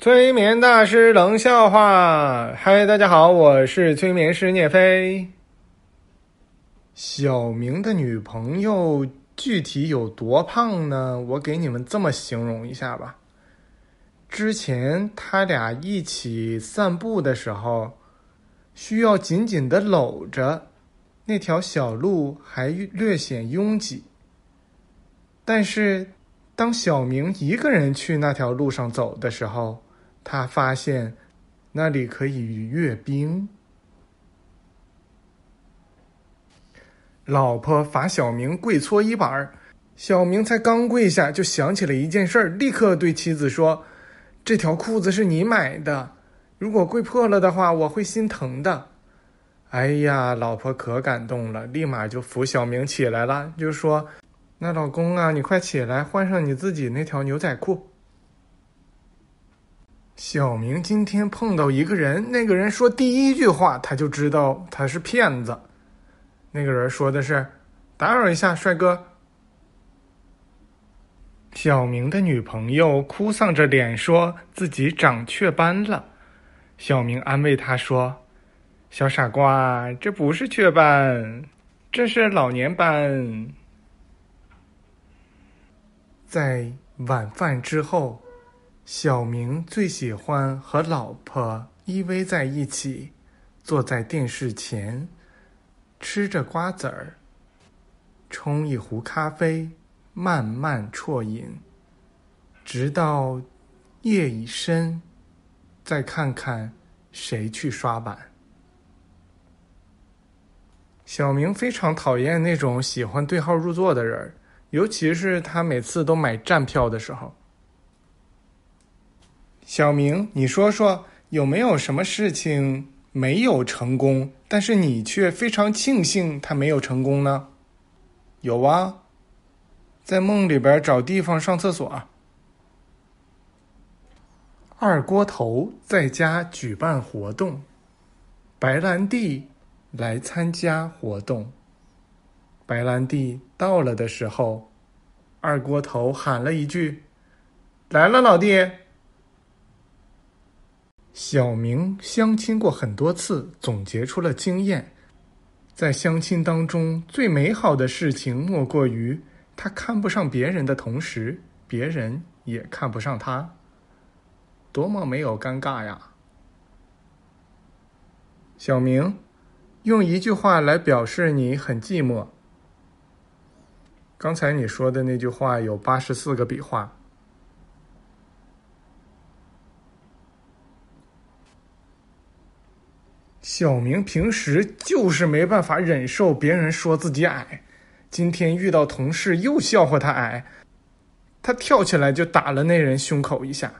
催眠大师冷笑话，嗨，大家好，我是催眠师聂飞。小明的女朋友具体有多胖呢？我给你们这么形容一下吧。之前他俩一起散步的时候，需要紧紧的搂着，那条小路还略显拥挤。但是，当小明一个人去那条路上走的时候，他发现，那里可以阅兵。老婆罚小明跪搓衣板儿小明才刚跪下，就想起了一件事，立刻对妻子说：“这条裤子是你买的，如果跪破了的话，我会心疼的。”哎呀，老婆可感动了，立马就扶小明起来了，就说：“那老公啊，你快起来，换上你自己那条牛仔裤。”小明今天碰到一个人，那个人说第一句话，他就知道他是骗子。那个人说的是：“打扰一下，帅哥。”小明的女朋友哭丧着脸说自己长雀斑了。小明安慰他说：“小傻瓜，这不是雀斑，这是老年斑。”在晚饭之后。小明最喜欢和老婆依偎在一起，坐在电视前，吃着瓜子儿，冲一壶咖啡，慢慢啜饮，直到夜已深，再看看谁去刷板。小明非常讨厌那种喜欢对号入座的人，尤其是他每次都买站票的时候。小明，你说说有没有什么事情没有成功，但是你却非常庆幸他没有成功呢？有啊，在梦里边找地方上厕所。二锅头在家举办活动，白兰地来参加活动。白兰地到了的时候，二锅头喊了一句：“来了，老弟。”小明相亲过很多次，总结出了经验。在相亲当中，最美好的事情莫过于他看不上别人的同时，别人也看不上他。多么没有尴尬呀！小明，用一句话来表示你很寂寞。刚才你说的那句话有八十四个笔画。小明平时就是没办法忍受别人说自己矮，今天遇到同事又笑话他矮，他跳起来就打了那人胸口一下。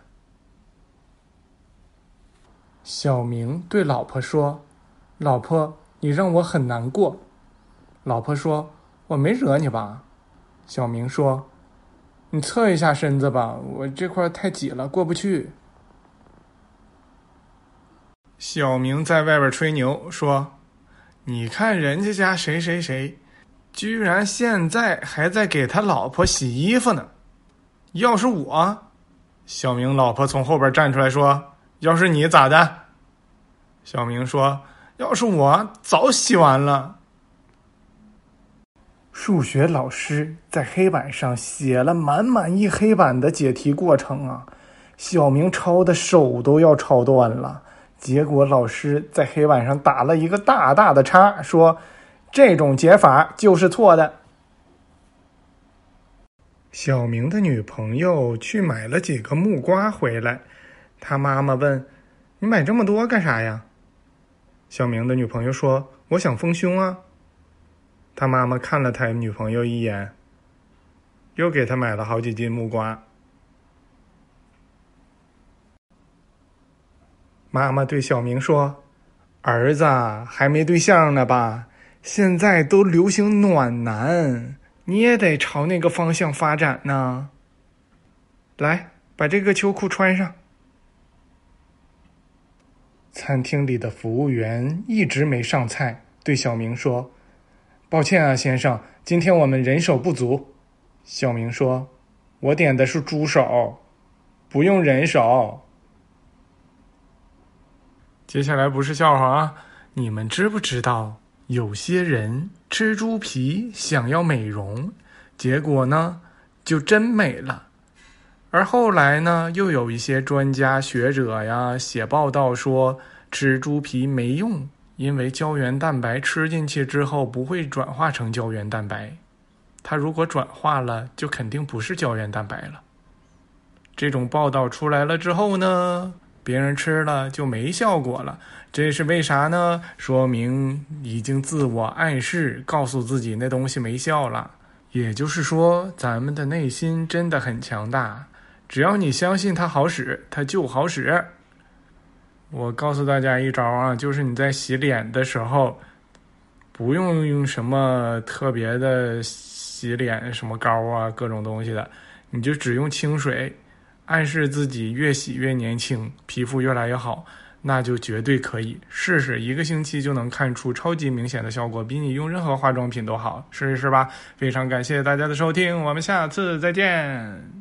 小明对老婆说：“老婆，你让我很难过。”老婆说：“我没惹你吧？”小明说：“你侧一下身子吧，我这块太挤了，过不去。”小明在外边吹牛说：“你看人家家谁谁谁，居然现在还在给他老婆洗衣服呢。要是我，小明老婆从后边站出来说：‘要是你咋的？’小明说：‘要是我早洗完了。’数学老师在黑板上写了满满一黑板的解题过程啊，小明抄的手都要抄断了。”结果老师在黑板上打了一个大大的叉，说：“这种解法就是错的。”小明的女朋友去买了几个木瓜回来，他妈妈问：“你买这么多干啥呀？”小明的女朋友说：“我想丰胸啊。”他妈妈看了他女朋友一眼，又给他买了好几斤木瓜。妈妈对小明说：“儿子还没对象呢吧？现在都流行暖男，你也得朝那个方向发展呢。来，把这个秋裤穿上。”餐厅里的服务员一直没上菜，对小明说：“抱歉啊，先生，今天我们人手不足。”小明说：“我点的是猪手，不用人手。”接下来不是笑话啊！你们知不知道，有些人吃猪皮想要美容，结果呢就真美了。而后来呢，又有一些专家学者呀写报道说，吃猪皮没用，因为胶原蛋白吃进去之后不会转化成胶原蛋白，它如果转化了，就肯定不是胶原蛋白了。这种报道出来了之后呢？别人吃了就没效果了，这是为啥呢？说明已经自我暗示，告诉自己那东西没效了。也就是说，咱们的内心真的很强大，只要你相信它好使，它就好使。我告诉大家一招啊，就是你在洗脸的时候，不用用什么特别的洗脸什么膏啊，各种东西的，你就只用清水。暗示自己越洗越年轻，皮肤越来越好，那就绝对可以试试，一个星期就能看出超级明显的效果，比你用任何化妆品都好，试一试吧。非常感谢大家的收听，我们下次再见。